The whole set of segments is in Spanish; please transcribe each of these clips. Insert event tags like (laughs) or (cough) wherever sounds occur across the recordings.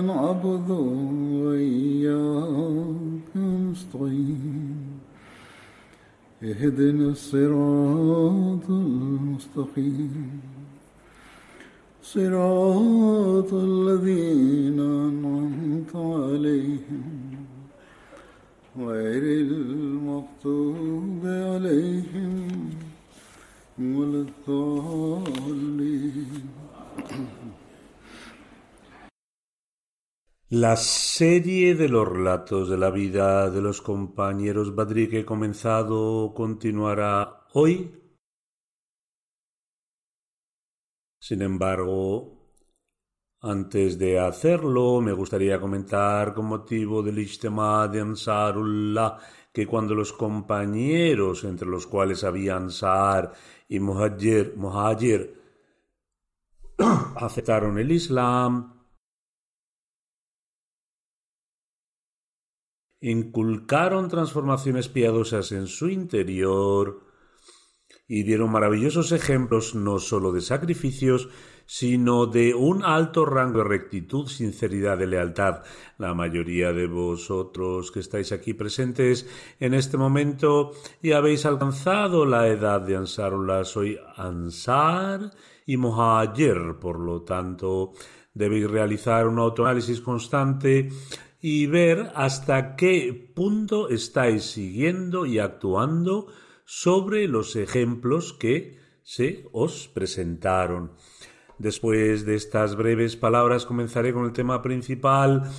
نعبد وإياك نستعين. اهدنا الصراط المستقيم. صراط الذين أنعمت عليهم. غير المغضوب عليهم ولا الضالين. La serie de los relatos de la vida de los compañeros Badri que he comenzado continuará hoy. Sin embargo, antes de hacerlo, me gustaría comentar con motivo del Ijtema de Ansarullah que cuando los compañeros, entre los cuales había Ansar y Muhajir, Muhajir (coughs) aceptaron el Islam, inculcaron transformaciones piadosas en su interior y dieron maravillosos ejemplos no sólo de sacrificios, sino de un alto rango de rectitud, sinceridad y lealtad. La mayoría de vosotros que estáis aquí presentes en este momento y habéis alcanzado la edad de Ansarullah, soy Ansar y Muhajir, por lo tanto, debéis realizar un autoanálisis constante y ver hasta qué punto estáis siguiendo y actuando sobre los ejemplos que se os presentaron. Después de estas breves palabras comenzaré con el tema principal.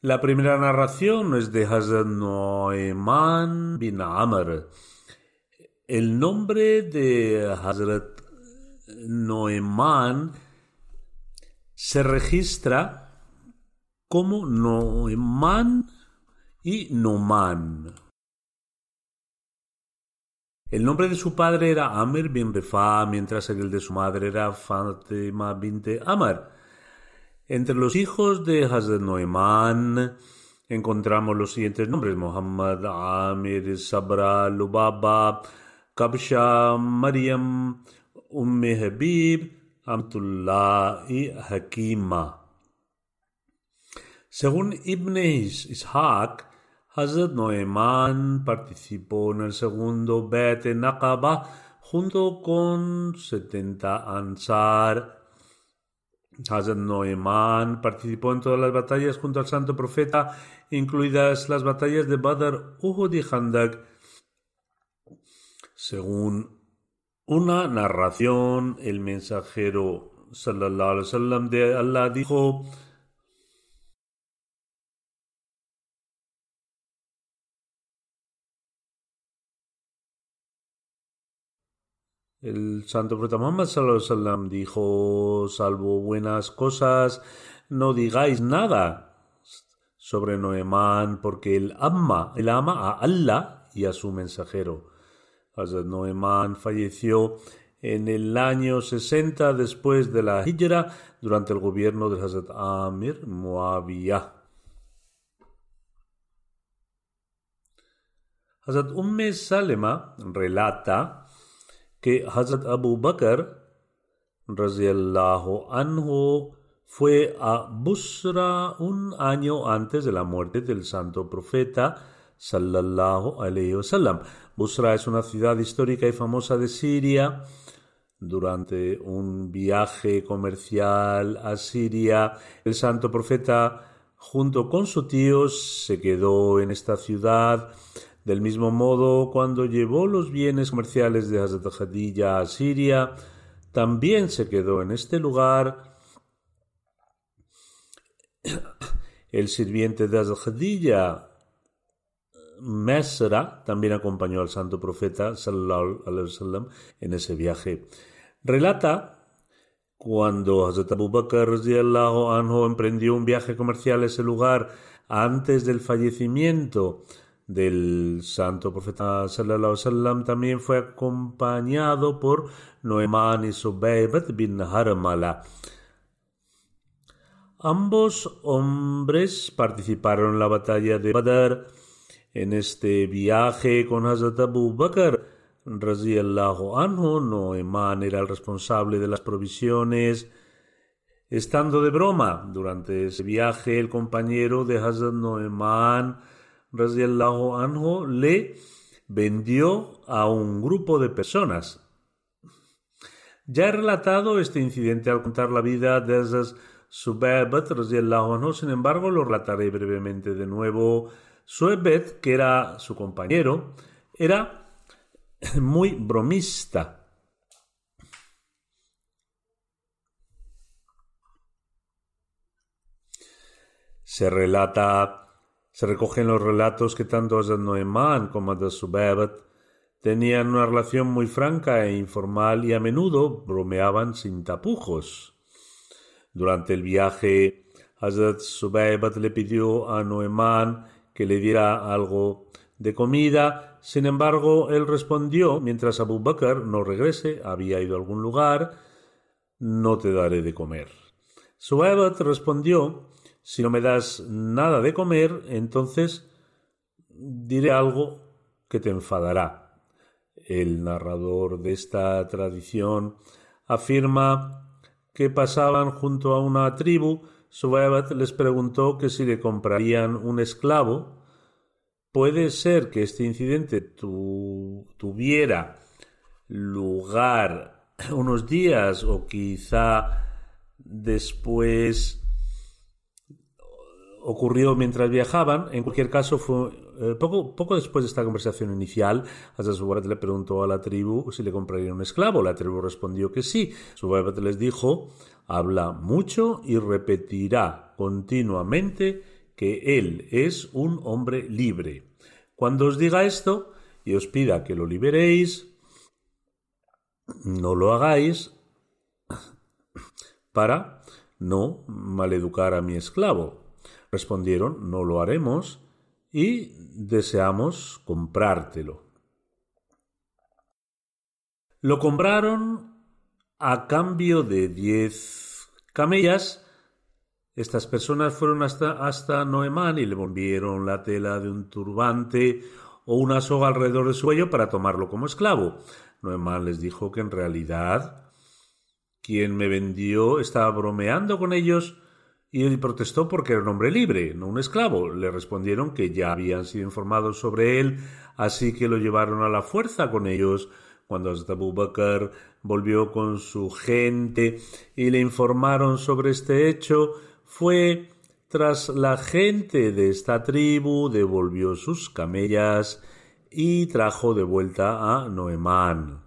La primera narración es de Hazrat Noeman bin Amr. El nombre de Hazrat Noeman se registra como Noemán y Noman. El nombre de su padre era Amr bin Refa, mientras el de su madre era Fatima binte Amar. Entre los hijos de Hazrat Noemán encontramos los siguientes nombres: Muhammad, Amir, Sabra, Lubaba, Kabsha, Maryam, Umm Habib, Amtullah y Hakima. Según Ibn Ishaq, Hazrat Noeman participó en el segundo Bet Naqaba junto con 70 Ansar. Hazrat Noeman participó en todas las batallas junto al santo profeta, incluidas las batallas de Badr, Uhud y Handak. Según una narración, el mensajero sallallahu de Allah dijo El santo profeta Muhammad dijo, salvo buenas cosas, no digáis nada sobre Noemán, porque él ama, él ama a Allah y a su mensajero. Hazrat Noemán falleció en el año 60 después de la Hijra durante el gobierno de Hazrat Amir Muawiyah. Hazrat Umme Salema relata que Hazrat Abu Bakr anhu fue a Busra un año antes de la muerte del santo profeta sallallahu alayhi wasallam. Busra es una ciudad histórica y famosa de Siria. Durante un viaje comercial a Siria, el santo profeta junto con su tío se quedó en esta ciudad. Del mismo modo, cuando llevó los bienes comerciales de Hazrat Khadija a Siria, también se quedó en este lugar. (coughs) El sirviente de Hazrat Khadija, Mesra, también acompañó al santo profeta sallallahu alaihi wasallam en ese viaje. Relata cuando Hazrat Abu Bakr anhu emprendió un viaje comercial a ese lugar antes del fallecimiento del santo profeta sallallahu alaihi también fue acompañado por Noeman y Subaybat bin Harmala. Ambos hombres participaron en la batalla de Badr. En este viaje con Hazrat Abu Bakr Allahu anhu, Noemán era el responsable de las provisiones. Estando de broma durante ese viaje, el compañero de Hazrat Noemán Allahu anhu le vendió a un grupo de personas. Ya he relatado este incidente al contar la vida de Hazrat Subaybat Allahu anhu, sin embargo lo relataré brevemente de nuevo. Suebet, que era su compañero, era (coughs) muy bromista. Se relata, se recogen los relatos que tanto Hazrat Noemán como Hazrat Subaybat tenían una relación muy franca e informal y a menudo bromeaban sin tapujos. Durante el viaje, Hazrat Subaybat le pidió a Noemán que le diera algo de comida. Sin embargo, él respondió, mientras Abu Bakr no regrese, había ido a algún lugar, no te daré de comer. Subaybat respondió, si no me das nada de comer, entonces diré algo que te enfadará. El narrador de esta tradición afirma que pasaban junto a una tribu. Subaybat les preguntó que si le comprarían un esclavo Puede ser que este incidente tuviera lugar unos días o quizá después ocurrió mientras viajaban. En cualquier caso, fue eh, poco, poco después de esta conversación inicial, Hazrat le preguntó a la tribu si le compraría un esclavo. La tribu respondió que sí. Subarat les dijo, habla mucho y repetirá continuamente que él es un hombre libre. Cuando os diga esto y os pida que lo liberéis, no lo hagáis para no maleducar a mi esclavo. Respondieron, no lo haremos y deseamos comprártelo. Lo compraron a cambio de diez camellas estas personas fueron hasta, hasta Noemán y le volvieron la tela de un turbante o una soga alrededor de su cuello para tomarlo como esclavo. Noemán les dijo que en realidad quien me vendió estaba bromeando con ellos y él protestó porque era un hombre libre, no un esclavo. Le respondieron que ya habían sido informados sobre él, así que lo llevaron a la fuerza con ellos. Cuando Abu Bakr volvió con su gente y le informaron sobre este hecho, fue tras la gente de esta tribu devolvió sus camellas y trajo de vuelta a Noemán.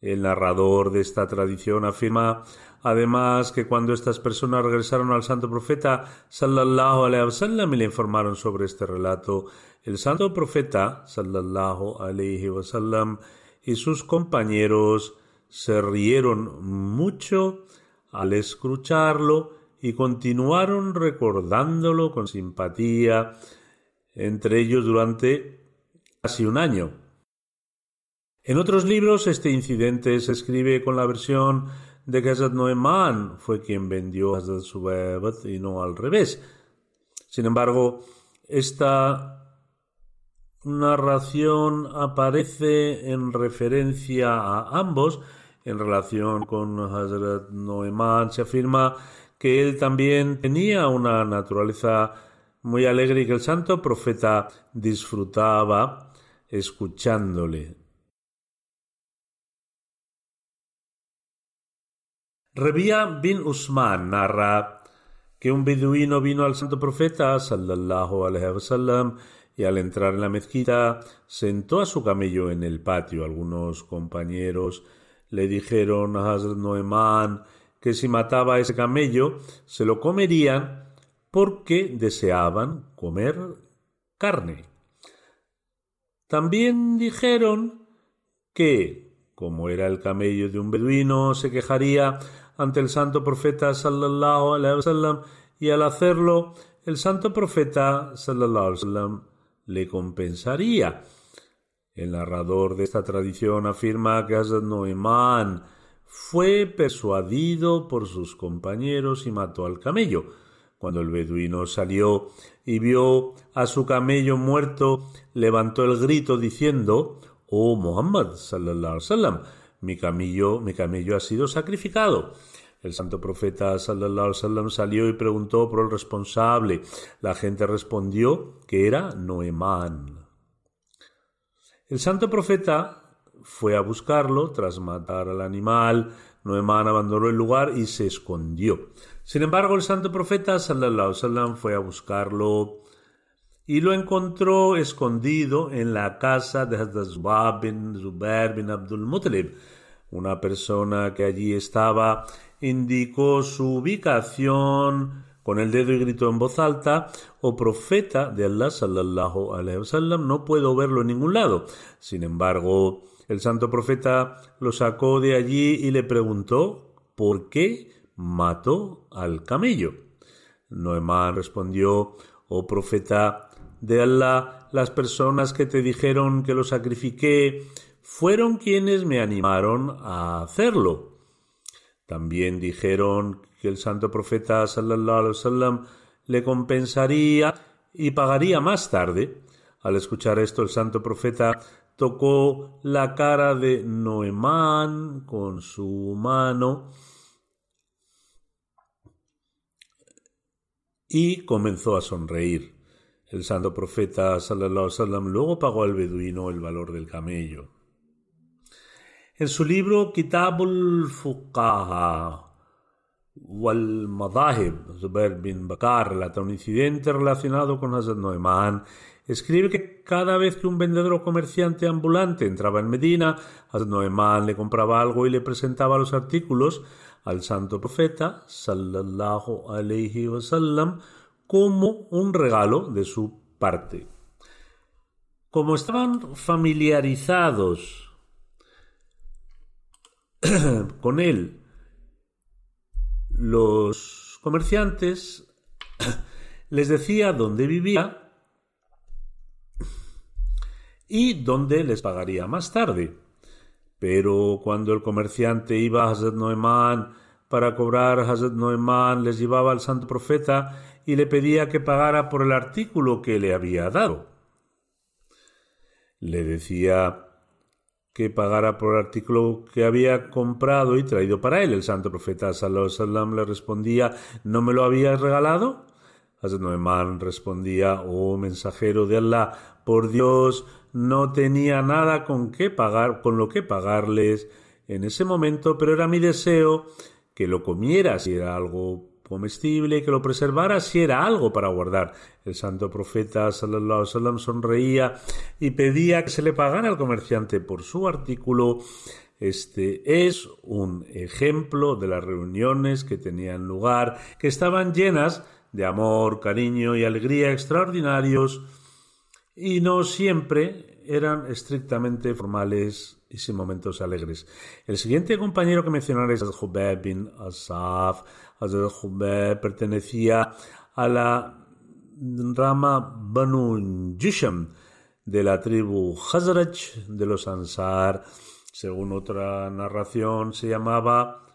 El narrador de esta tradición afirma además que cuando estas personas regresaron al santo profeta sallallahu alaihi wasallam y le informaron sobre este relato, el santo profeta sallallahu alaihi wasallam y sus compañeros se rieron mucho al escucharlo y continuaron recordándolo con simpatía entre ellos durante casi un año. En otros libros este incidente se escribe con la versión de que Hazrat Noeman fue quien vendió a Hazrat Subaybat y no al revés. Sin embargo, esta narración aparece en referencia a ambos en relación con Hazrat Noemán se afirma que él también tenía una naturaleza muy alegre y que el santo profeta disfrutaba escuchándole. Rebia bin Usman narra que un beduino vino al santo profeta sallallahu alaihi wasallam y al entrar en la mezquita sentó a su camello en el patio. Algunos compañeros le dijeron a Hazrat Noemán que si mataba a ese camello se lo comerían porque deseaban comer carne. También dijeron que, como era el camello de un beduino, se quejaría ante el santo profeta sallallahu alaihi wasallam y al hacerlo el santo profeta sallallahu alaihi wasallam le compensaría. El narrador de esta tradición afirma que Hazrat Noemán fue persuadido por sus compañeros y mató al camello. Cuando el beduino salió y vio a su camello muerto, levantó el grito diciendo Oh Muhammad sallallahu alaihi wasallam, mi camello, mi camello ha sido sacrificado. El santo profeta sallallahu alaihi salió y preguntó por el responsable. La gente respondió que era Noemán. El santo profeta fue a buscarlo tras matar al animal. Noemán abandonó el lugar y se escondió. Sin embargo, el santo profeta sallallahu alaihi wasallam fue a buscarlo y lo encontró escondido en la casa de Hazrat bin Zubair bin Abdul Muttalib. Una persona que allí estaba indicó su ubicación con el dedo y gritó en voz alta, oh profeta de Allah sallallahu alaihi wasallam, no puedo verlo en ningún lado. Sin embargo, el santo profeta lo sacó de allí y le preguntó ¿por qué mató al camello? Noemán respondió, oh profeta de Allah, las personas que te dijeron que lo sacrifiqué fueron quienes me animaron a hacerlo. También dijeron que el santo profeta sallallahu le compensaría y pagaría más tarde. Al escuchar esto, el santo profeta tocó la cara de Noemán con su mano y comenzó a sonreír. El santo profeta sallallahu alaihi wasallam luego pagó al beduino el valor del camello. En su libro Kitabul Fuqaha wal Madahib, Zubair bin Bakar relata un incidente relacionado con Hazrat Noeman. Escribe que cada vez que un vendedor o comerciante ambulante entraba en Medina, Hazrat Noeman le compraba algo y le presentaba los artículos al santo profeta, sallallahu alayhi wasallam, como un regalo de su parte. Como estaban familiarizados (clears throat) con él los comerciantes (clears throat) les decía dónde vivía y dónde les pagaría más tarde. Pero cuando el comerciante iba a Hazrat Noemán para cobrar, Hazrat Noemán les llevaba al santo profeta y le pedía que pagara por el artículo que le había dado. Le decía que pagara por el artículo que había comprado y traído para él. El santo profeta sallallahu le respondía, ¿no me lo habías regalado? Noemán respondía, oh mensajero de Allah, por Dios, no tenía nada con qué pagar, con lo que pagarles en ese momento, pero era mi deseo que lo comieras si era algo comestible, que lo preservara si era algo para guardar. El santo profeta sallallahu sonreía y pedía que se le pagara al comerciante por su artículo. Este es un ejemplo de las reuniones que tenían lugar, que estaban llenas de amor, cariño y alegría extraordinarios y no siempre eran estrictamente formales y sin momentos alegres. El siguiente compañero que mencionaré es Jubeb bin Asaf. Hazrat pertenecía a la rama Banu Jisham de la tribu Hazraj de los Ansar. Según otra narración, se llamaba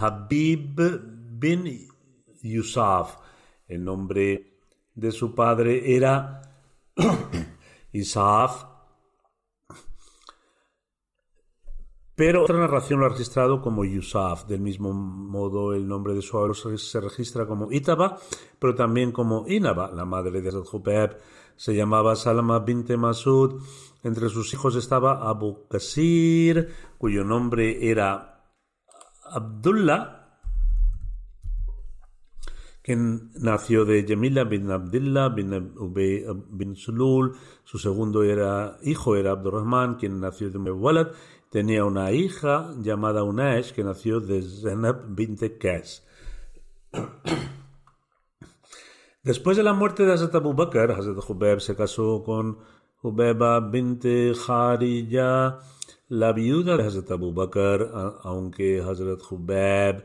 Habib bin Yusuf. El nombre de su padre era (coughs) Isaf Pero otra narración lo ha registrado como Yusuf. Del mismo modo, el nombre de su abuelo se registra como Itaba, pero también como Inaba. La madre de Hubeb se llamaba Salama bint Masud. Entre sus hijos estaba Abu Qasir, cuyo nombre era Abdullah, quien nació de Yamila bin Abdullah bin bin Sulul. Su segundo hijo era Abdurrahman, quien nació de Walad. Tenía una hija llamada Unash, que nació de Zainab bint Qais. (clears throat) Después de la muerte de Hazrat Abu Bakr, Hazrat Hubeb se casó con Hubeba bint Kharija, la viuda de Hazrat Abu Bakr, aunque Hazrat Hubeb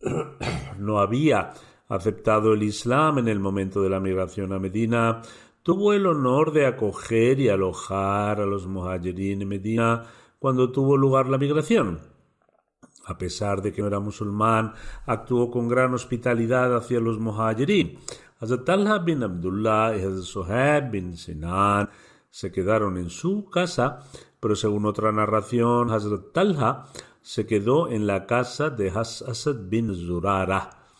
(clears throat) no había aceptado el Islam en el momento de la migración a Medina, tuvo el honor de acoger y alojar a los muhajirin en Medina cuando tuvo lugar la migración. A pesar de que no era musulmán, actuó con gran hospitalidad hacia los muhajirin. Hazrat Talha bin Abdullah y Hazrat Suhaib bin Sinan se quedaron en su casa, pero según otra narración, Hazrat Talha se quedó en la casa de Asad bin Zurara.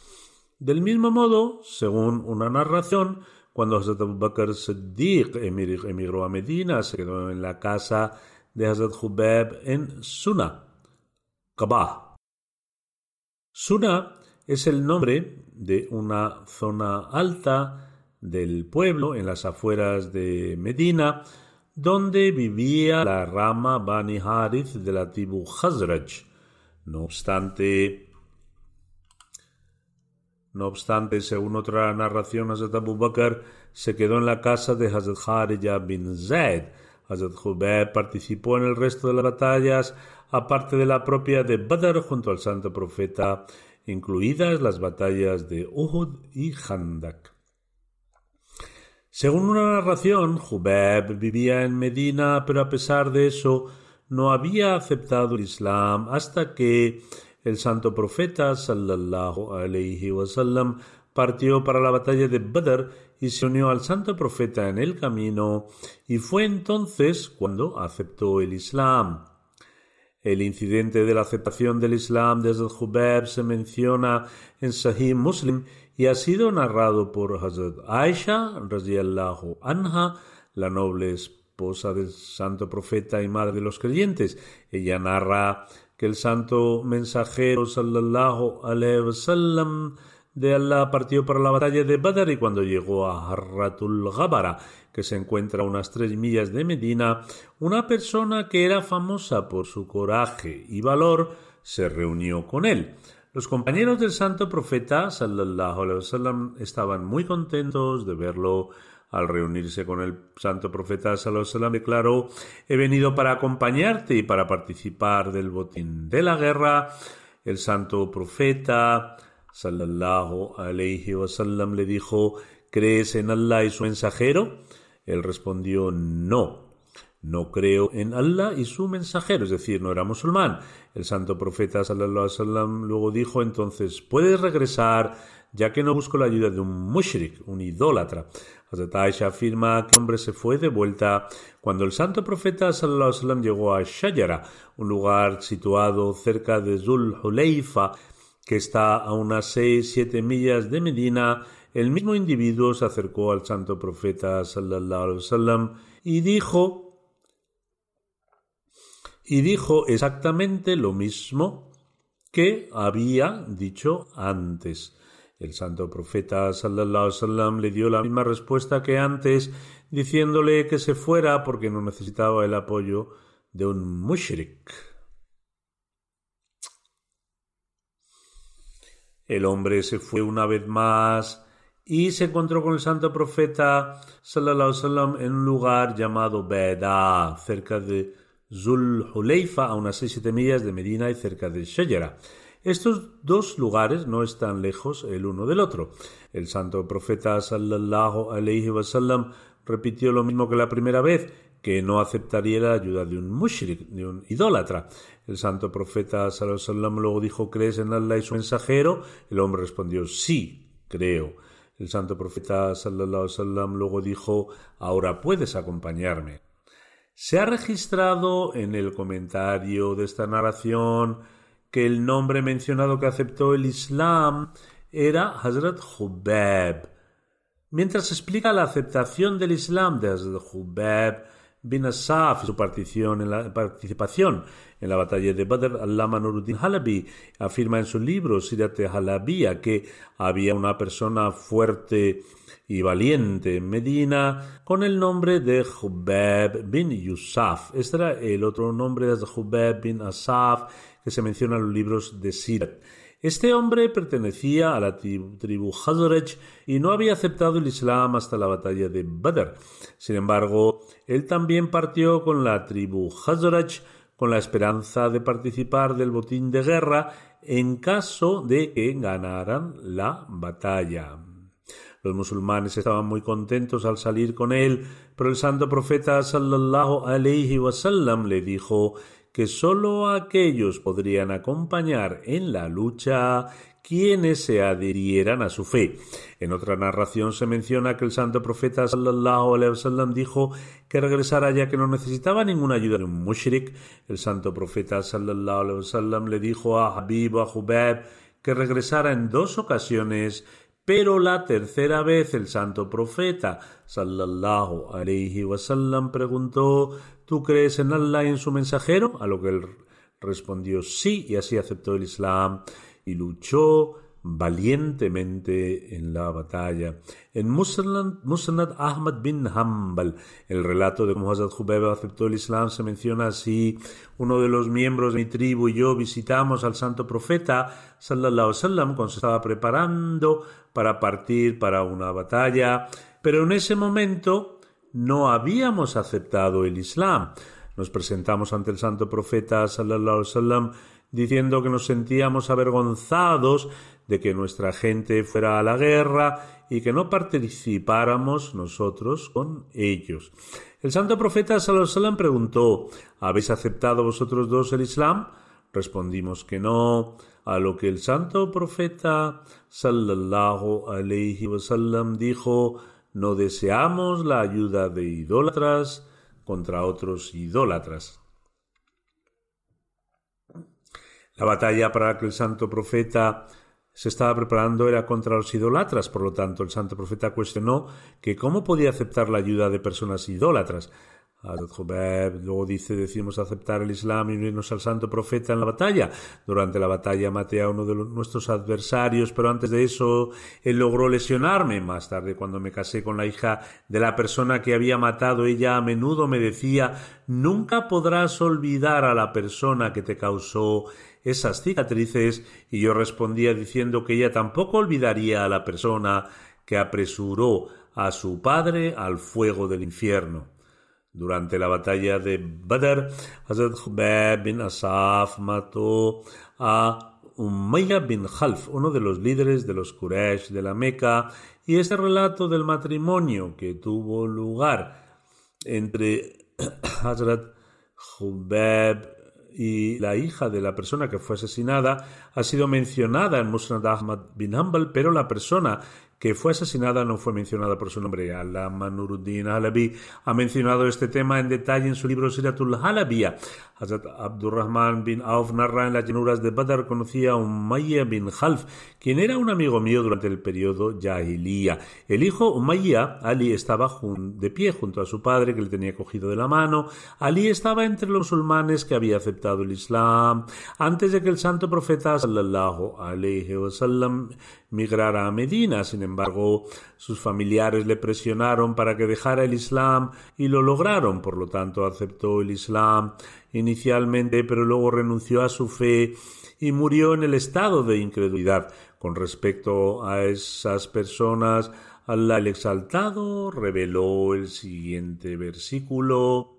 Del mismo modo, según una narración, cuando Hazrat Abu Bakr Siddiq emigró a Medina, se quedó en la casa de Hazrat Hubeb en Suna. Kabah. Suna es el nombre de una zona alta del pueblo en las afueras de Medina, donde vivía la rama Bani Harith de la tribu Khazraj. No obstante, no obstante, según otra narración, Hazrat Abu Bakr se quedó en la casa de Hazrat Harija bin Zaid. Hazrat Hubeb participó en el resto de las batallas aparte de la propia de Badr junto al santo profeta, incluidas las batallas de Uhud y Handak. Según una narración, Jubeb vivía en Medina, pero a pesar de eso no había aceptado el Islam hasta que el santo profeta sallallahu alaihi wasallam partió para la batalla de Badr y se unió al santo profeta en el camino y fue entonces cuando aceptó el Islam. El incidente de la aceptación del Islam desde Hubeb se menciona en Sahih Muslim y ha sido narrado por Hazrat Aisha radiallahu anha, la noble esposa del santo profeta y madre de los creyentes. Ella narra el santo mensajero sallallahu alaihi wasallam de Allah partió para la batalla de Badr y cuando llegó a Harratul Ghabara que se encuentra a unas tres millas de Medina, una persona que era famosa por su coraje y valor se reunió con él. Los compañeros del santo profeta sallallahu alaihi wasallam estaban muy contentos de verlo. Al reunirse con el santo profeta wasallam declaró: "He venido para acompañarte y para participar del botín de la guerra." El santo profeta sallallahu alaihi wasallam le dijo: ¿Crees en Allah y su mensajero? Él respondió, no, no creo en Allah y su mensajero, es decir, no era musulmán. El santo profeta sallallahu alaihi luego dijo entonces, puedes regresar ya que no busco la ayuda de un mushrik, un idólatra. Hazrat Aisha afirma que el hombre se fue de vuelta cuando el santo profeta sallallahu llegó a Shayara, un lugar situado cerca de Zul Huleifa, que está a unas seis, siete millas de Medina el mismo individuo se acercó al santo profeta sallallahu y dijo y dijo exactamente lo mismo que había dicho antes. El santo profeta sallallahu le dio la misma respuesta que antes, diciéndole que se fuera porque no necesitaba el apoyo de un mushrik. El hombre se fue una vez más y se encontró con el santo profeta sallallahu alaihi en un lugar llamado Beda, cerca de Zul Huleifa, a unas 6-7 millas de Medina y cerca de Shayara. Estos dos lugares no están lejos el uno del otro. El santo profeta sallallahu alaihi wasallam repitió lo mismo que la primera vez, que no aceptaría la ayuda de un mushrik, de un idólatra. El santo profeta sallallahu alaihi wasallam luego dijo, ¿crees en Allah y su mensajero? El hombre respondió, sí, creo. El santo profeta sallallahu alaihi luego dijo, ahora puedes acompañarme. Se ha registrado en el comentario de esta narración que el nombre mencionado que aceptó el Islam era Hazrat Hubeb. Mientras explica la aceptación del Islam de Hazrat Hubeb, bin Asaf y su en la, participación en la batalla de Badr, Allama Nuruddin Halabi afirma en su libro Sirat Halabia que había una persona fuerte y valiente en Medina con el nombre de Hubeb bin Yusuf. Este era el otro nombre de Hubeb bin Asaf que se menciona en los libros de Sirat. Este hombre pertenecía a la tribu Hazaraj y no había aceptado el Islam hasta la batalla de Badr. Sin embargo, él también partió con la tribu Hazaraj con la esperanza de participar del botín de guerra en caso de que ganaran la batalla. Los musulmanes estaban muy contentos al salir con él, pero el santo profeta sallallahu alaihi wasallam le dijo que sólo aquellos podrían acompañar en la lucha quienes se adhirieran a su fe. En otra narración se menciona que el santo profeta sallallahu alaihi wasallam dijo que regresara ya que no necesitaba ninguna ayuda de un mushrik. El santo profeta sallallahu alaihi wasallam le dijo a Habib a Hubeb que regresara en dos ocasiones pero la tercera vez el santo profeta sallallahu alaihi wasallam preguntó ¿Tú crees en Allah y en su mensajero? A lo que él respondió sí y así aceptó el Islam y luchó valientemente en la batalla. En Musnad Ahmad bin Hanbal, el relato de cómo Hazrat Jubeb aceptó el Islam se menciona así, uno de los miembros de mi tribu y yo visitamos al santo profeta sallallahu alaihi cuando se estaba preparando para partir para una batalla, pero en ese momento no habíamos aceptado el Islam. Nos presentamos ante el santo profeta sallallahu alaihi diciendo que nos sentíamos avergonzados de que nuestra gente fuera a la guerra y que no participáramos nosotros con ellos. El santo profeta sallallahu preguntó: ¿Habéis aceptado vosotros dos el Islam? Respondimos que no, a lo que el santo profeta sallallahu alaihi wasallam dijo: no deseamos la ayuda de idólatras contra otros idólatras. La batalla para que el santo profeta se estaba preparando era contra los idólatras, por lo tanto el santo profeta cuestionó que cómo podía aceptar la ayuda de personas idólatras. Luego dice, decimos aceptar el Islam y unirnos al santo profeta en la batalla. Durante la batalla maté a uno de nuestros adversarios, pero antes de eso él logró lesionarme. Más tarde, cuando me casé con la hija de la persona que había matado, ella a menudo me decía, nunca podrás olvidar a la persona que te causó esas cicatrices, y yo respondía diciendo que ella tampoco olvidaría a la persona que apresuró a su padre al fuego del infierno. Durante la batalla de Badr, Hazrat Hubeb bin Asaf mató a Umayya bin Khalf, uno de los líderes de los Quraysh de la Meca, y este relato del matrimonio que tuvo lugar entre (clears throat) Hazrat Hubeb y la hija de la persona que fue asesinada ha sido mencionada en Musnad Ahmad bin Hanbal, pero la persona que fue asesinada no fue mencionada por su nombre. Alama Nuruddin Halabi ha mencionado este tema en detalle en su libro Siratul Halabia. Hazrat Abdurrahman bin Auf narra en las llanuras de Badr conocía a Umayya bin Khalf, quien era un amigo mío durante el periodo Jahiliya. El hijo Umayya, Ali, estaba de pie junto a su padre que le tenía cogido de la mano. Ali estaba entre los musulmanes que había aceptado el Islam antes de que el santo profeta sallallahu alaihi wasallam migrara a Medina. Sin embargo, sus familiares le presionaron para que dejara el Islam y lo lograron. Por lo tanto, aceptó el Islam inicialmente, pero luego renunció a su fe y murió en el estado de incredulidad. Con respecto a esas personas, Allah el Exaltado reveló el siguiente versículo.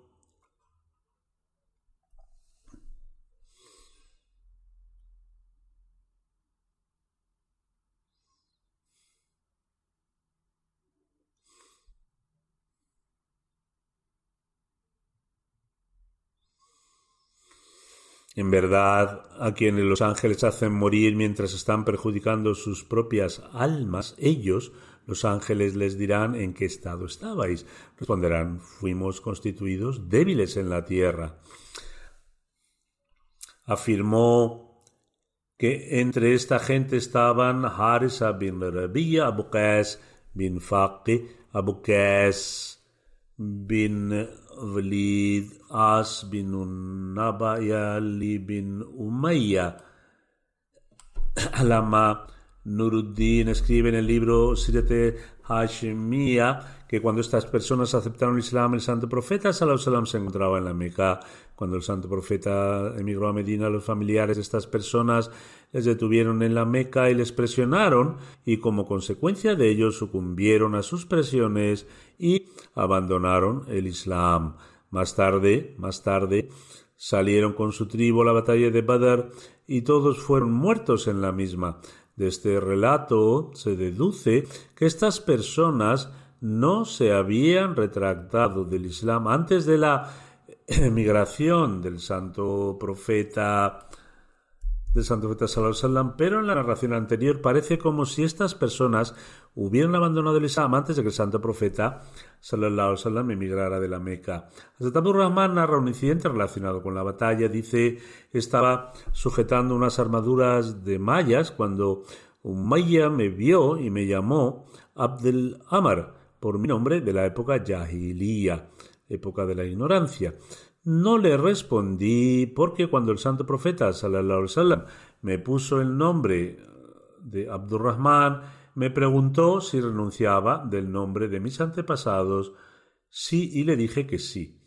En verdad, a quienes los ángeles hacen morir mientras están perjudicando sus propias almas, ellos, los ángeles, les dirán en qué estado estabais. Responderán, fuimos constituidos débiles en la tierra. Afirmó que entre esta gente estaban Harisa bin Rabiya, Abu bin Faqi, Abu Qais bin Walid, As bin Unnaba y Ali bin Umayya. Nuruddin escribe en el libro Sirete Hashemia que cuando estas personas aceptaron el Islam, el santo profeta Salam se encontraba en la Meca. Cuando el santo profeta emigró a Medina, los familiares de estas personas les detuvieron en la Meca y les presionaron, y como consecuencia de ello sucumbieron a sus presiones y abandonaron el Islam. Más tarde, más tarde, salieron con su tribu a la batalla de Badr y todos fueron muertos en la misma. De este relato se deduce que estas personas no se habían retractado del Islam antes de la emigración del santo profeta del santo profeta sallallahu pero en la narración anterior parece como si estas personas hubieran abandonado el Islam antes de que el santo profeta sallallahu alaihi emigrara de la Meca. Hazrat Abdul Rahman narra un incidente relacionado con la batalla, dice estaba sujetando unas armaduras de mallas cuando un maya me vio y me llamó Abdel Amar por mi nombre de la época Jahiliya, época de la ignorancia. No le respondí porque cuando el santo profeta sallallahu alaihi me puso el nombre de Abdurrahman, me preguntó si renunciaba del nombre de mis antepasados, sí y le dije que sí.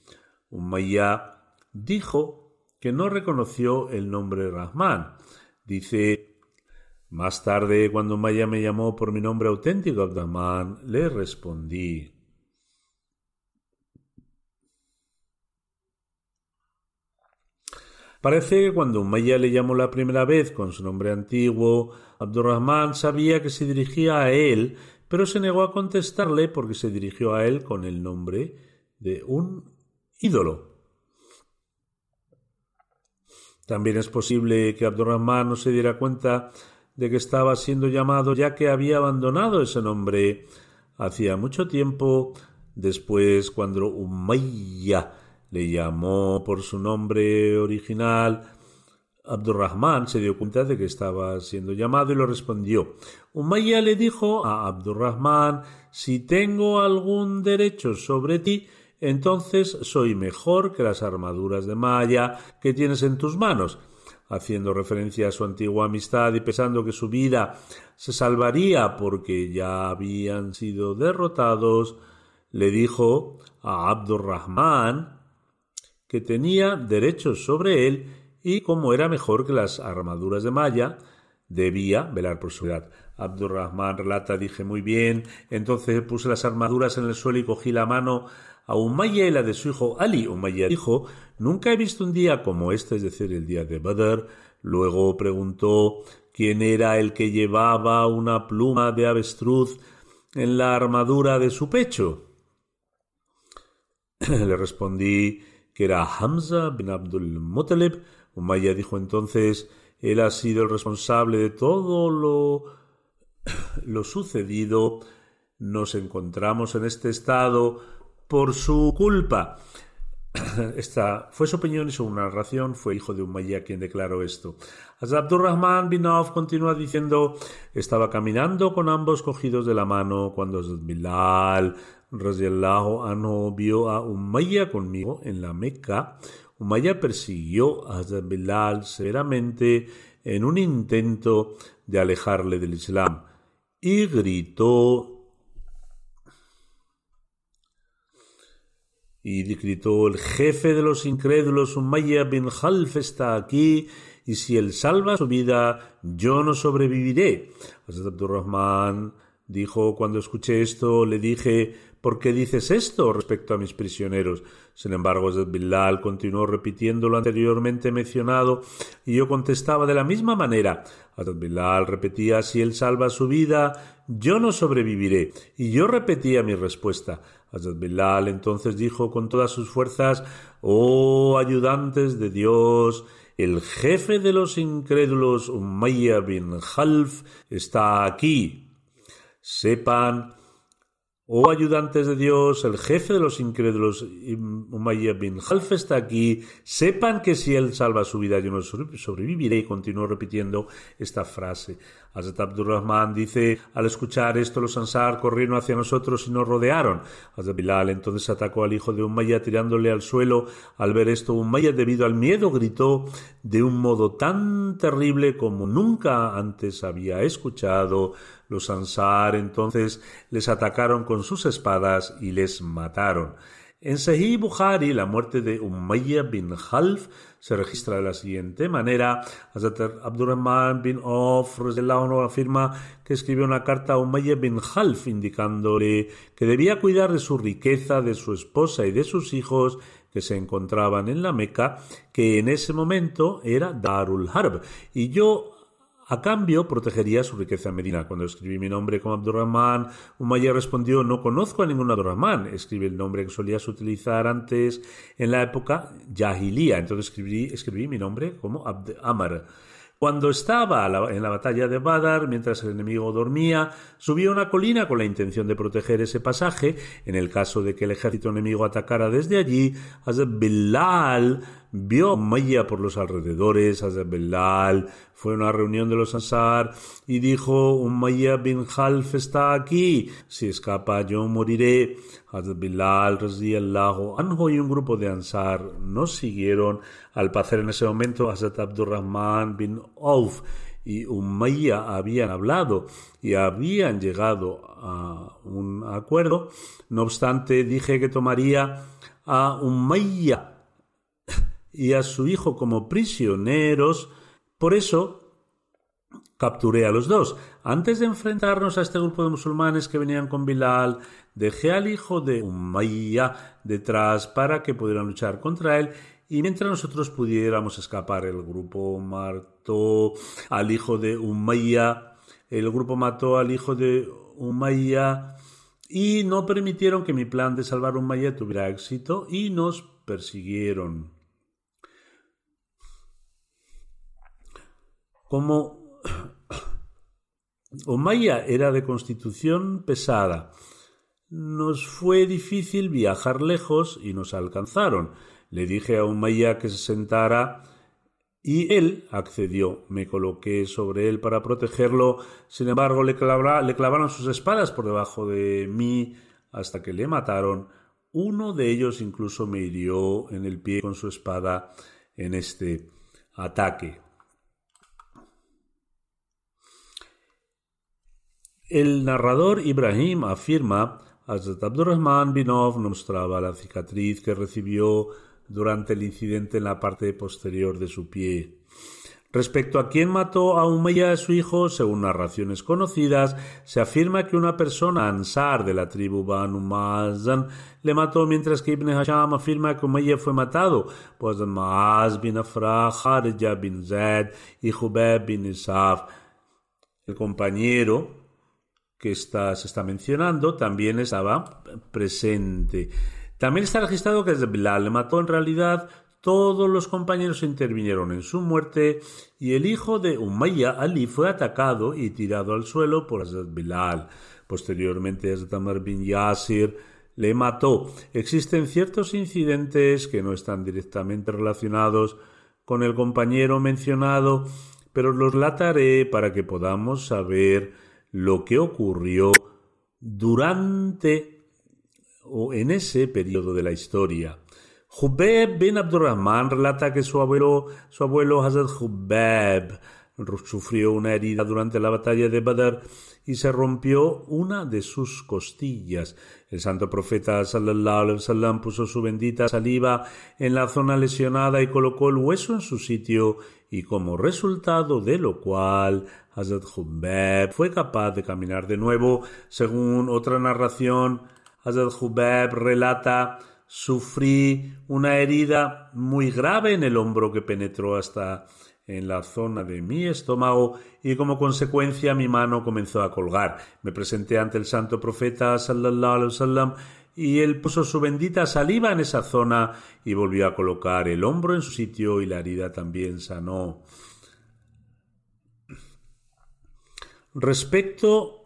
Umayya dijo que no reconoció el nombre Rahman. Dice, más tarde, cuando Umayya me llamó por mi nombre auténtico Abdurrahman, le respondí. Parece que cuando Umayya le llamó la primera vez con su nombre antiguo, Abdurrahman sabía que se dirigía a él, pero se negó a contestarle porque se dirigió a él con el nombre de un ídolo. También es posible que Abdurrahman no se diera cuenta de que estaba siendo llamado ya que había abandonado ese nombre hacía mucho tiempo después cuando Umayya le llamó por su nombre original. Abdurrahman se dio cuenta de que estaba siendo llamado y lo respondió. Umayya le dijo a Abdurrahman si tengo algún derecho sobre ti, entonces soy mejor que las armaduras de malla que tienes en tus manos. Haciendo referencia a su antigua amistad y pensando que su vida se salvaría porque ya habían sido derrotados, le dijo a Abdurrahman que tenía derechos sobre él y como era mejor que las armaduras de malla, debía velar por su edad. Abdurrahman relata, dije muy bien, entonces puse las armaduras en el suelo y cogí la mano a Umayya y la de su hijo Ali. Umayya dijo, nunca he visto un día como este, es decir, el día de Badr. Luego preguntó quién era el que llevaba una pluma de avestruz en la armadura de su pecho. (clears throat) Le respondí que era Hamza bin Abdul Muttalib. Umayya dijo entonces, él ha sido el responsable de todo lo, (clears throat) lo sucedido. Nos encontramos en este estado por su culpa. (clears throat) Esta fue su opinión y su narración. Fue hijo de Umayya quien declaró esto. Abdurrahman bin Auf continúa diciendo: Estaba caminando con ambos cogidos de la mano cuando Bilal radiallahu anhu vio a Umayya conmigo en la Meca, Umayya persiguió a Bilal severamente en un intento de alejarle del Islam y gritó y gritó el jefe de los incrédulos Umayya bin Khalf está aquí y si él salva su vida yo no sobreviviré. Hazrat Abdurrahman dijo cuando escuché esto le dije ¿por qué dices esto respecto a mis prisioneros? Sin embargo, Bilal continuó repitiendo lo anteriormente mencionado y yo contestaba de la misma manera. Bilal repetía, si él salva su vida, yo no sobreviviré. Y yo repetía mi respuesta. Bilal entonces dijo con todas sus fuerzas, oh ayudantes de Dios, el jefe de los incrédulos, Umayya bin Khalf, está aquí. Sepan Oh ayudantes de Dios, el jefe de los incrédulos, Umayya bin Half está aquí. Sepan que si él salva su vida, yo no sobreviviré. Y continuó repitiendo esta frase. Hazrat Abdurrahman dice, al escuchar esto los Ansar corrieron hacia nosotros y nos rodearon. Hazrat Bilal entonces atacó al hijo de Umayya tirándole al suelo. Al ver esto, Umayya debido al miedo gritó de un modo tan terrible como nunca antes había escuchado. Los Ansar entonces les atacaron con sus espadas y les mataron. En Sahih Bukhari, la muerte de Umayya bin Khalf se registra de la siguiente manera. Hazrat Abdurrahman bin Auf afirma que escribió una carta a Umayya bin Khalf indicándole que debía cuidar de su riqueza, de su esposa y de sus hijos que se encontraban en la Meca, que en ese momento era Darul Harb. Y yo a cambio, protegería su riqueza Medina. Cuando escribí mi nombre como Abdurrahman, Umayya respondió, no conozco a ningún Abdurrahman. Escribe el nombre que solías utilizar antes en la época Jahiliya. Entonces escribí, escribí mi nombre como Abd Amar. Cuando estaba en la batalla de Badar, mientras el enemigo dormía, subió a una colina con la intención de proteger ese pasaje. En el caso de que el ejército enemigo atacara desde allí, Hazrat Bilal vio a por los alrededores. Hazrat Bilal fue una reunión de los Ansar y dijo, Umayya bin Khalf está aquí. Si escapa yo moriré. Hazrat Bilal, anhu y un grupo de Ansar nos siguieron. Al parecer en ese momento Hazrat Abdurrahman bin Auf y Umayya habían hablado y habían llegado a un acuerdo. No obstante, dije que tomaría a Umayya y a su hijo como prisioneros. Por eso capturé a los dos. Antes de enfrentarnos a este grupo de musulmanes que venían con Bilal, dejé al hijo de Umayya detrás para que pudieran luchar contra él y mientras nosotros pudiéramos escapar, el grupo mató al hijo de Umayya, el grupo mató al hijo de Umayya y no permitieron que mi plan de salvar a Umayya tuviera éxito y nos persiguieron. Como Umayya era de constitución pesada, nos fue difícil viajar lejos y nos alcanzaron. Le dije a Umayya que se sentara y él accedió. Me coloqué sobre él para protegerlo. Sin embargo, le clavaron sus espadas por debajo de mí hasta que le mataron. Uno de ellos incluso me hirió en el pie con su espada en este ataque. El narrador Ibrahim afirma, Hazrat Abdurrahman Binov mostraba la cicatriz que recibió durante el incidente en la parte posterior de su pie. Respecto a quién mató a Umayya a su hijo, según narraciones conocidas, se afirma que una persona ansar de la tribu Banu Mazan le mató, mientras que Ibn Hasham afirma que Umayya fue matado por Maaz bin Afra, Kharija bin Zaid y Jubeb bin Isaf. El compañero que está, se está mencionando también estaba presente. También está registrado que Bilal le mató en realidad todos los compañeros intervinieron en su muerte y el hijo de Umayya Ali fue atacado y tirado al suelo por Hazrat Bilal. Posteriormente Hazrat bin Yasir le mató. Existen ciertos incidentes que no están directamente relacionados con el compañero mencionado, pero los lataré para que podamos saber lo que ocurrió durante o en ese periodo de la historia. Jubeb bin Abdurrahman relata que su abuelo, su abuelo Hazrat Jubeb sufrió una herida durante la batalla de Badr y se rompió una de sus costillas. El santo profeta sallallahu alaihi wasallam puso su bendita saliva en la zona lesionada y colocó el hueso en su sitio y como resultado de lo cual Hazrat Jubeb fue capaz de caminar de nuevo. Según otra narración, Hazrat Jubeb relata sufrí una herida muy grave en el hombro que penetró hasta en la zona de mi estómago y como consecuencia mi mano comenzó a colgar. Me presenté ante el santo profeta sallallahu alaihi wasallam y él puso su bendita saliva en esa zona y volvió a colocar el hombro en su sitio y la herida también sanó. Respecto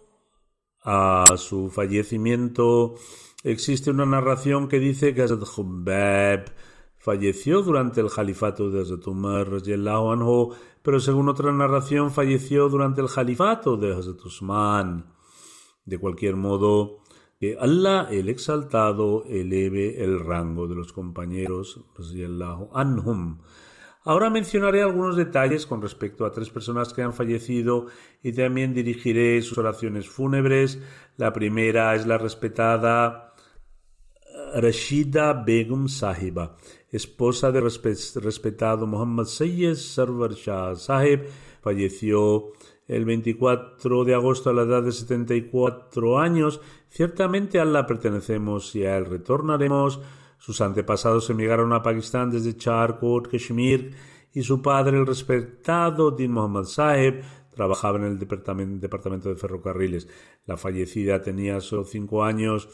a su fallecimiento, existe una narración que dice que Hazrat falleció durante el califato de Hazrat Umar, pero según otra narración falleció durante el califato de Hazrat Usman. De cualquier modo, que Allah el exaltado eleve el rango de los compañeros. Ahora mencionaré algunos detalles con respecto a tres personas que han fallecido y también dirigiré sus oraciones fúnebres. La primera es la respetada Rashida Begum Sahiba, esposa del respetado Muhammad Sayyid Sarwar Shah Sahib, falleció el 24 de agosto a la edad de 74 años. Ciertamente a Allah pertenecemos y a él retornaremos. Sus antepasados emigraron a Pakistán desde Charkot, Kashmir, y su padre, el respetado Din Muhammad Sahib, trabajaba en el departamento de ferrocarriles. La fallecida tenía solo cinco años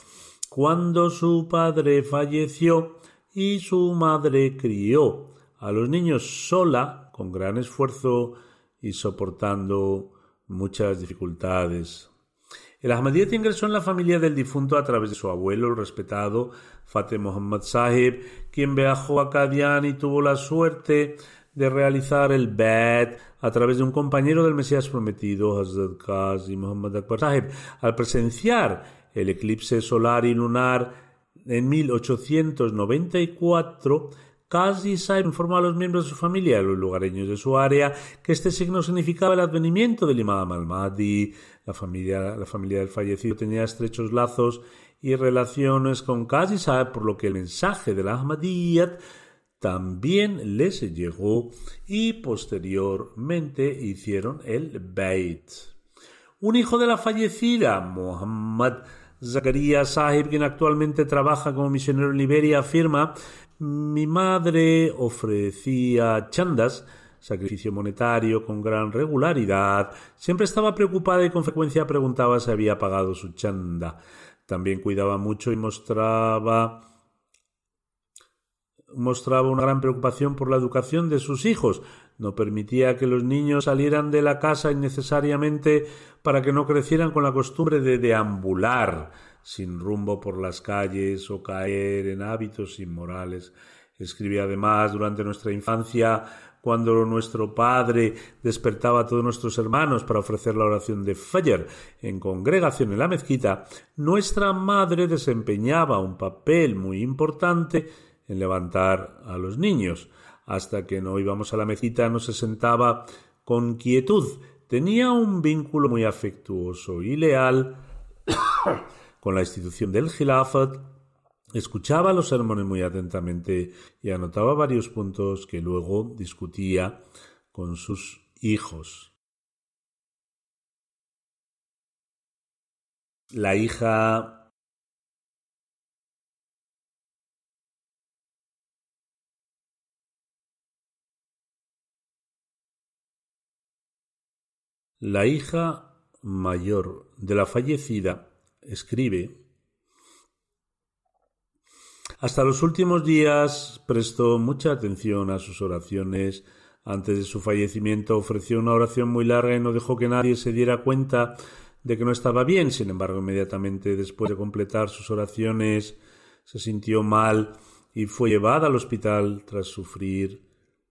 cuando su padre falleció y su madre crió a los niños sola, con gran esfuerzo y soportando muchas dificultades. El Ahmadiyyat ingresó en la familia del difunto a través de su abuelo, el respetado Fateh Muhammad Sahib, quien viajó a Kadian y tuvo la suerte de realizar el Bed a través de un compañero del Mesías prometido, Hazrat Qazi Muhammad Akbar Sahib. Al presenciar el eclipse solar y lunar en 1894, Qazi Saib informó a los miembros de su familia y a los lugareños de su área que este signo significaba el advenimiento del Imam al-Mahdi. La familia, del fallecido tenía estrechos lazos y relaciones con Qazi Saib, por lo que el mensaje de la Ahmadiyyat también les llegó y posteriormente hicieron el Beit. Un hijo de la fallecida, Muhammad Zakaria Sahib, quien actualmente trabaja como misionero en Liberia, afirma mi madre ofrecía chandas, sacrificio monetario, con gran regularidad. Siempre estaba preocupada y con frecuencia preguntaba si había pagado su chanda. También cuidaba mucho y mostraba mostraba una gran preocupación por la educación de sus hijos. No permitía que los niños salieran de la casa innecesariamente para que no crecieran con la costumbre de deambular sin rumbo por las calles o caer en hábitos inmorales. Escribía además durante nuestra infancia cuando nuestro padre despertaba a todos nuestros hermanos para ofrecer la oración de Fajr en congregación en la mezquita, nuestra madre desempeñaba un papel muy importante en levantar a los niños. Hasta que no íbamos a la mezquita no se sentaba con quietud. Tenía un vínculo muy afectuoso y leal con la institución del Khilafat, escuchaba los sermones muy atentamente y anotaba varios puntos que luego discutía con sus hijos. La hija La hija mayor de la fallecida escribe, hasta los últimos días prestó mucha atención a sus oraciones. Antes de su fallecimiento ofreció una oración muy larga y no dejó que nadie se diera cuenta de que no estaba bien. Sin embargo, inmediatamente después de completar sus oraciones, se sintió mal y fue llevada al hospital tras sufrir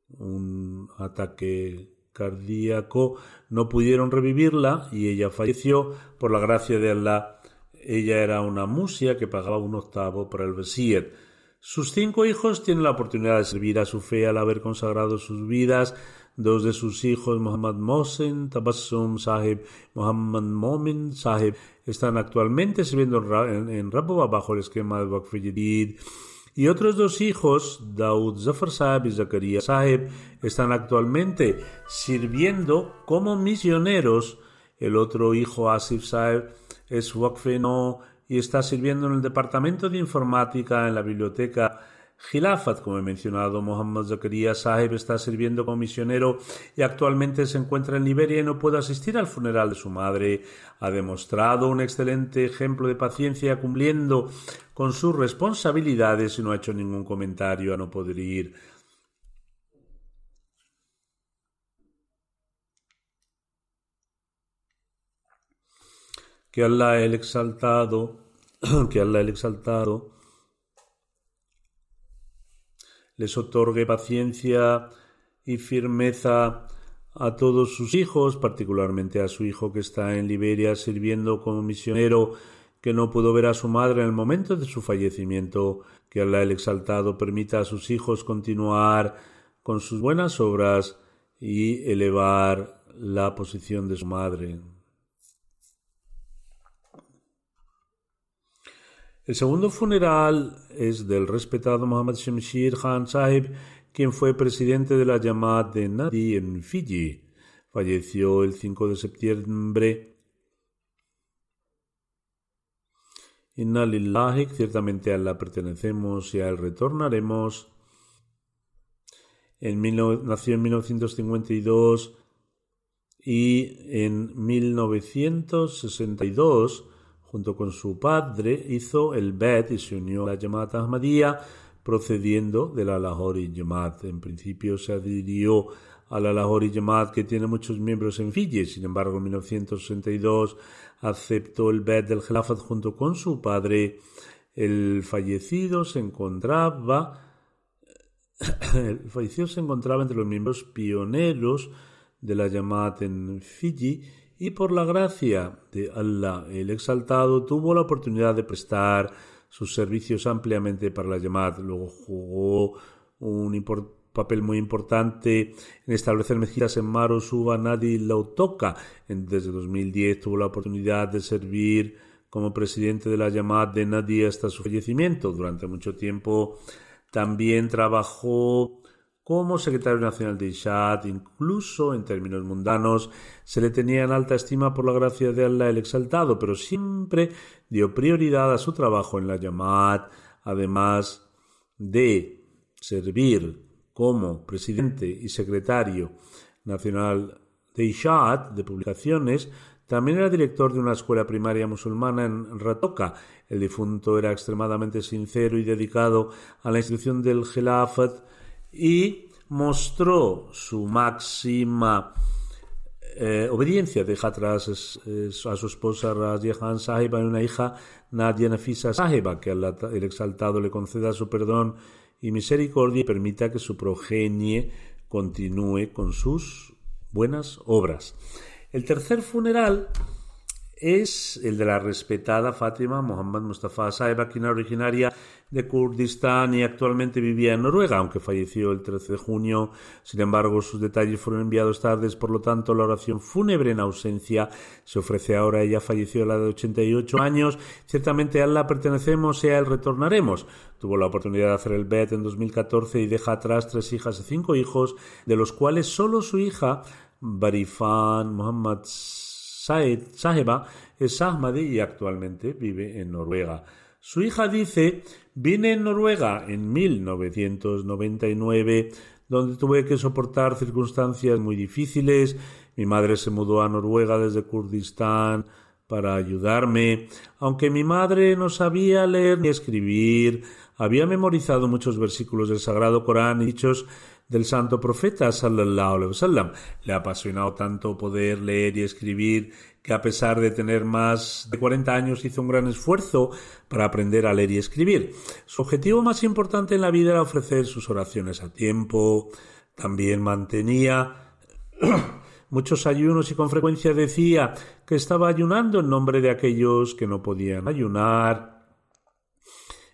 un ataque cardíaco. No pudieron revivirla y ella falleció por la gracia de Allah ella era una musia que pagaba un octavo por el Besiet. Sus cinco hijos tienen la oportunidad de servir a su fe al haber consagrado sus vidas. Dos de sus hijos, Muhammad Mohsen Tabassum Sahib, Muhammad Momin Sahib, están actualmente sirviendo en, en bajo el esquema de Waqf y otros dos hijos, Daud Zafar Sahib y Zakaria Sahib, están actualmente sirviendo como misioneros. El otro hijo, Asif Sahib, es Wakfeno y está sirviendo en el departamento de informática en la biblioteca Gilafat, como he mencionado, Mohammad Zakaria Sahib está sirviendo como misionero y actualmente se encuentra en Liberia y no puede asistir al funeral de su madre. Ha demostrado un excelente ejemplo de paciencia cumpliendo con sus responsabilidades y no ha hecho ningún comentario a no poder ir. Que Allah el exaltado, (clears throat) que el exaltado les otorgue paciencia y firmeza a todos sus hijos, particularmente a su hijo que está en Liberia sirviendo como misionero, que no pudo ver a su madre en el momento de su fallecimiento, que Allah el Exaltado permita a sus hijos continuar con sus buenas obras y elevar la posición de su madre. El segundo funeral es del respetado Muhammad Shemshir Khan Sahib, quien fue presidente de la Yamad de Nadi en Fiji. Falleció el 5 de septiembre. Inna lillahi, ciertamente a él la pertenecemos y a él retornaremos. En nació en 1952 y en 1962 junto con su padre, hizo el Bet y se unió a la Jamaat Ahmadiyya, procediendo de la Lahori Jamaat. En principio se adhirió a la Lahori Jamaat, que tiene muchos miembros en Fiji. Sin embargo, en 1962 aceptó el Bet del Khilafat junto con su padre. El fallecido se encontraba (coughs) el fallecido se encontraba entre los miembros pioneros de la Jamaat en Fiji y por la gracia de Allah el Exaltado tuvo la oportunidad de prestar sus servicios ampliamente para la Yamat. Luego jugó un papel muy importante en establecer mezquitas en Maro, Suba, Nadi Lautoka. Desde 2010 tuvo la oportunidad de servir como presidente de la Yamat de Nadi hasta su fallecimiento. Durante mucho tiempo también trabajó como secretario nacional de Ishad, incluso en términos mundanos, se le tenía en alta estima por la gracia de Allah el Exaltado, pero siempre dio prioridad a su trabajo en la Yamad, además de servir como presidente y secretario nacional de Ishad, de publicaciones, también era director de una escuela primaria musulmana en Ratoka. El difunto era extremadamente sincero y dedicado a la institución del Khilafat y mostró su máxima eh, obediencia. Deja atrás a su esposa Sahiba y una hija Nadia Nafisa Sahiba, que el exaltado le conceda su perdón y misericordia y permita que su progenie continúe con sus buenas obras. El tercer funeral es el de la respetada Fátima Muhammad Mustafa Sahiba, quien era originaria de Kurdistán y actualmente vivía en Noruega, aunque falleció el 13 de junio. Sin embargo, sus detalles fueron enviados tardes, por lo tanto, la oración fúnebre en ausencia se ofrece ahora. Ella falleció a la de 88 años. Ciertamente a la pertenecemos y a él retornaremos. Tuvo la oportunidad de hacer el Bet en 2014 y deja atrás tres hijas y cinco hijos, de los cuales solo su hija, Barifan Muhammad Saed Saheba, es Ahmadi y actualmente vive en Noruega. Su hija dice, vine en Noruega en 1999, donde tuve que soportar circunstancias muy difíciles. Mi madre se mudó a Noruega desde Kurdistán para ayudarme. Aunque mi madre no sabía leer ni escribir, había memorizado muchos versículos del Sagrado Corán y dichos del santo profeta sallallahu alaihi wasallam. Le ha apasionado tanto poder leer y escribir que a pesar de tener más de 40 años hizo un gran esfuerzo para aprender a leer y escribir. Su objetivo más importante en la vida era ofrecer sus oraciones a tiempo. También mantenía muchos ayunos y con frecuencia decía que estaba ayunando en nombre de aquellos que no podían ayunar.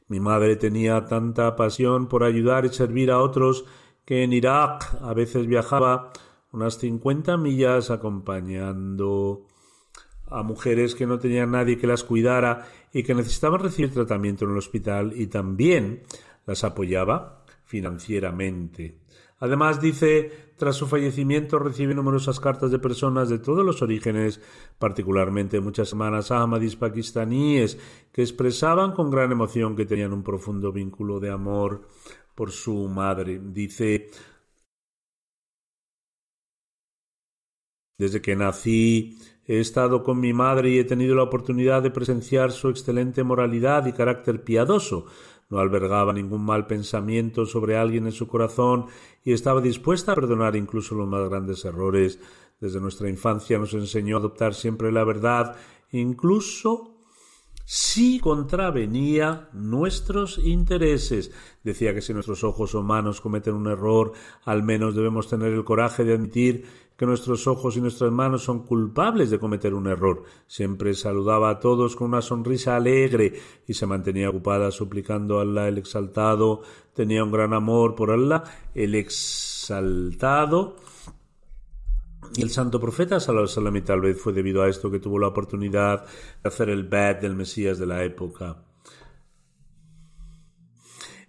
Mi madre tenía tanta pasión por ayudar y servir a otros que en Irak a veces viajaba unas 50 millas acompañando a mujeres que no tenían nadie que las cuidara y que necesitaban recibir tratamiento en el hospital y también las apoyaba financieramente. Además, dice, tras su fallecimiento recibe numerosas cartas de personas de todos los orígenes, particularmente muchas hermanas ahmadis pakistaníes, que expresaban con gran emoción que tenían un profundo vínculo de amor por su madre. Dice, desde que nací he estado con mi madre y he tenido la oportunidad de presenciar su excelente moralidad y carácter piadoso. No albergaba ningún mal pensamiento sobre alguien en su corazón y estaba dispuesta a perdonar incluso los más grandes errores. Desde nuestra infancia nos enseñó a adoptar siempre la verdad, incluso si contravenía nuestros intereses. Decía que si nuestros ojos o manos cometen un error, al menos debemos tener el coraje de admitir que nuestros ojos y nuestras manos son culpables de cometer un error. Siempre saludaba a todos con una sonrisa alegre y se mantenía ocupada suplicando a Allah el exaltado. Tenía un gran amor por Allah el exaltado. El santo profeta y tal vez fue debido a esto que tuvo la oportunidad de hacer el bad del Mesías de la época.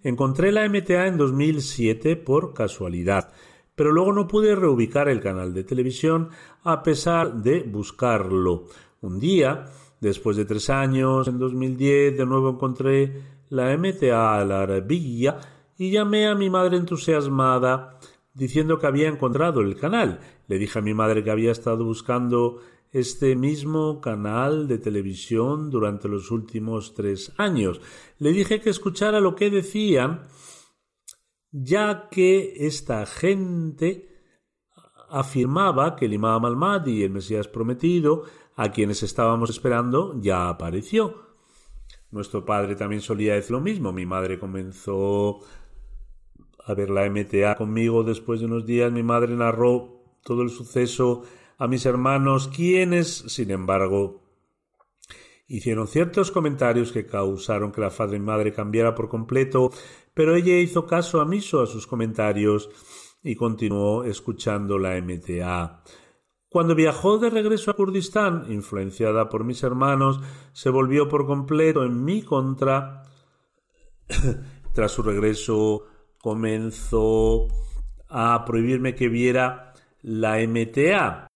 Encontré la MTA en 2007 por casualidad pero luego no pude reubicar el canal de televisión a pesar de buscarlo. Un día, después de tres años, en 2010, de nuevo encontré la MTA al Arabilla y llamé a mi madre entusiasmada diciendo que había encontrado el canal. Le dije a mi madre que había estado buscando este mismo canal de televisión durante los últimos tres años. Le dije que escuchara lo que decían ya que esta gente afirmaba que el Imam al-Mahdi, el Mesías prometido, a quienes estábamos esperando, ya apareció. Nuestro padre también solía decir lo mismo. Mi madre comenzó a ver la MTA conmigo. Después de unos días mi madre narró todo el suceso a mis hermanos, quienes, sin embargo, hicieron ciertos comentarios que causaron que la faz de mi madre cambiara por completo pero ella hizo caso omiso a sus comentarios y continuó escuchando la MTA. Cuando viajó de regreso a Kurdistán, influenciada por mis hermanos, se volvió por completo en mi contra. (coughs) Tras su regreso comenzó a prohibirme que viera la MTA.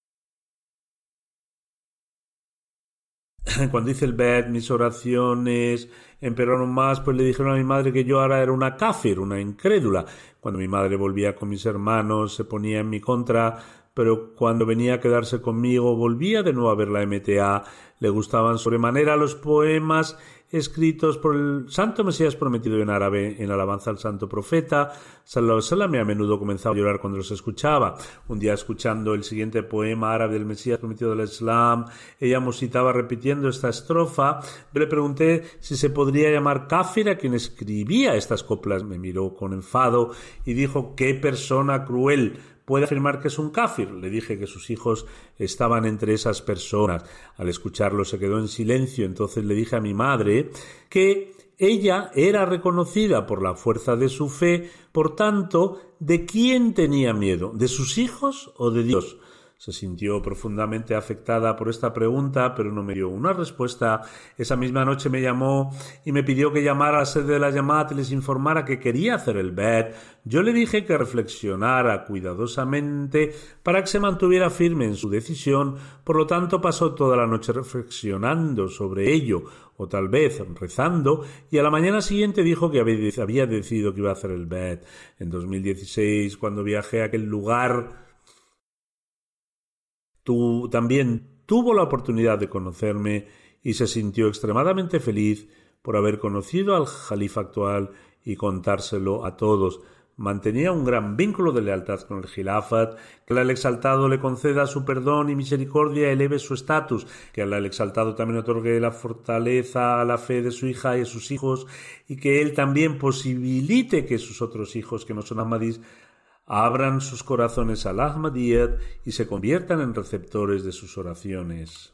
(laughs) Cuando hice el bed, mis oraciones empeoraron más, pues le dijeron a mi madre que yo ahora era una kafir, una incrédula. Cuando mi madre volvía con mis hermanos, se ponía en mi contra, pero cuando venía a quedarse conmigo, volvía de nuevo a ver la MTA. Le gustaban sobremanera los poemas escritos por el santo Mesías prometido en árabe en alabanza al santo profeta, alaihi y a menudo comenzaba a llorar cuando los escuchaba. Un día escuchando el siguiente poema árabe del Mesías prometido del Islam, ella musitaba repitiendo esta estrofa. le pregunté si se podría llamar kafir a quien escribía estas coplas. Me miró con enfado y dijo qué persona cruel puede afirmar que es un kafir. Le dije que sus hijos estaban entre esas personas. Al escucharlo se quedó en silencio. Entonces le dije a mi madre que ella era reconocida por la fuerza de su fe, por tanto, ¿de quién tenía miedo? ¿De sus hijos o de Dios? Se sintió profundamente afectada por esta pregunta, pero no me dio una respuesta. Esa misma noche me llamó y me pidió que llamara a la sede de la llamada y les informara que quería hacer el bed. Yo le dije que reflexionara cuidadosamente para que se mantuviera firme en su decisión, por lo tanto pasó toda la noche reflexionando sobre ello, o tal vez rezando, y a la mañana siguiente dijo que había decidido que iba a hacer el bed. En 2016, cuando viajé a aquel lugar, también tuvo la oportunidad de conocerme y se sintió extremadamente feliz por haber conocido al jalifa actual y contárselo a todos. Mantenía un gran vínculo de lealtad con el Gilafat, que el exaltado le conceda su perdón y misericordia eleve su estatus, que el exaltado también otorgue la fortaleza a la fe de su hija y a sus hijos, y que él también posibilite que sus otros hijos que no son Ahmadis abran sus corazones al Ahmadiyyat y se conviertan en receptores de sus oraciones.